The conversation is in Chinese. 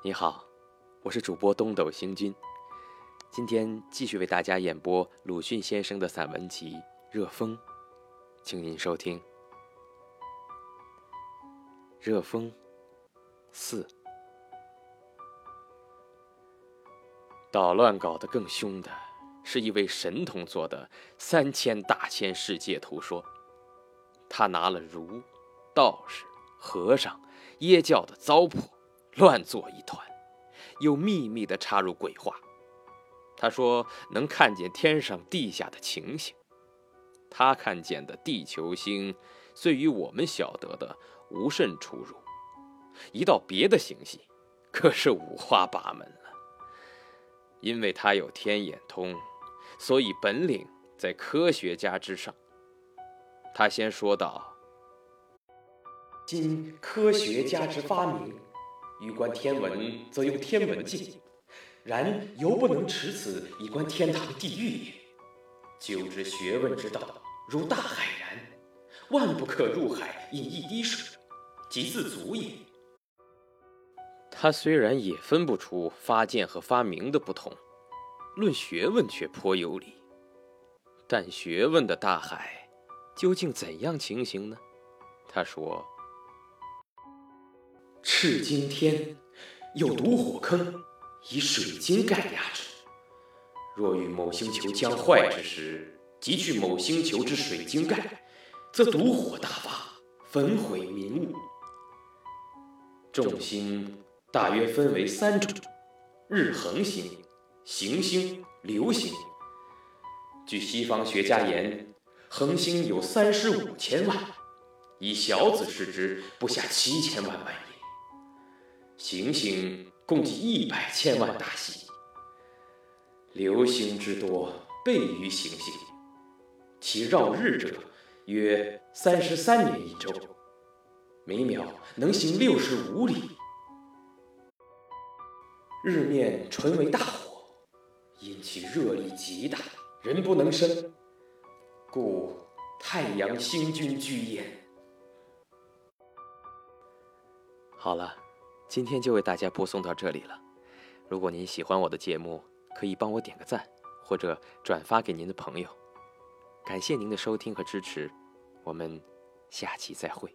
你好，我是主播东斗星君，今天继续为大家演播鲁迅先生的散文集《热风》，请您收听《热风四》。捣乱搞得更凶的是一位神童做的三千大千世界图说，他拿了儒、道士、和尚、耶教的糟粕。乱作一团，又秘密地插入鬼话。他说能看见天上地下的情形，他看见的地球星，虽与我们晓得的无甚出入。一到别的星系，可是五花八门了。因为他有天眼通，所以本领在科学家之上。他先说道：“今科学家之发明。”欲观天文，则用天文镜；然犹不能持此以观天堂地狱也。究之学问之道，如大海然，万不可入海饮一滴水，即自足也。他虽然也分不出发现和发明的不同，论学问却颇有理。但学问的大海，究竟怎样情形呢？他说。赤金天有毒火坑，以水晶盖压之。若遇某星球将坏之时，即去某星球之水晶盖，则毒火大发，焚毁民物。众星大约分为三种：日恒星、行星、流星。据西方学家言，恒星有三十五千万，以小子视之，不下七千万万。行星共计一百千万大系，流星之多倍于行星，其绕日者约三十三年一周，每秒能行六十五里。日面纯为大火，因其热力极大，人不能生，故太阳星君居焉。好了。今天就为大家播送到这里了。如果您喜欢我的节目，可以帮我点个赞，或者转发给您的朋友。感谢您的收听和支持，我们下期再会。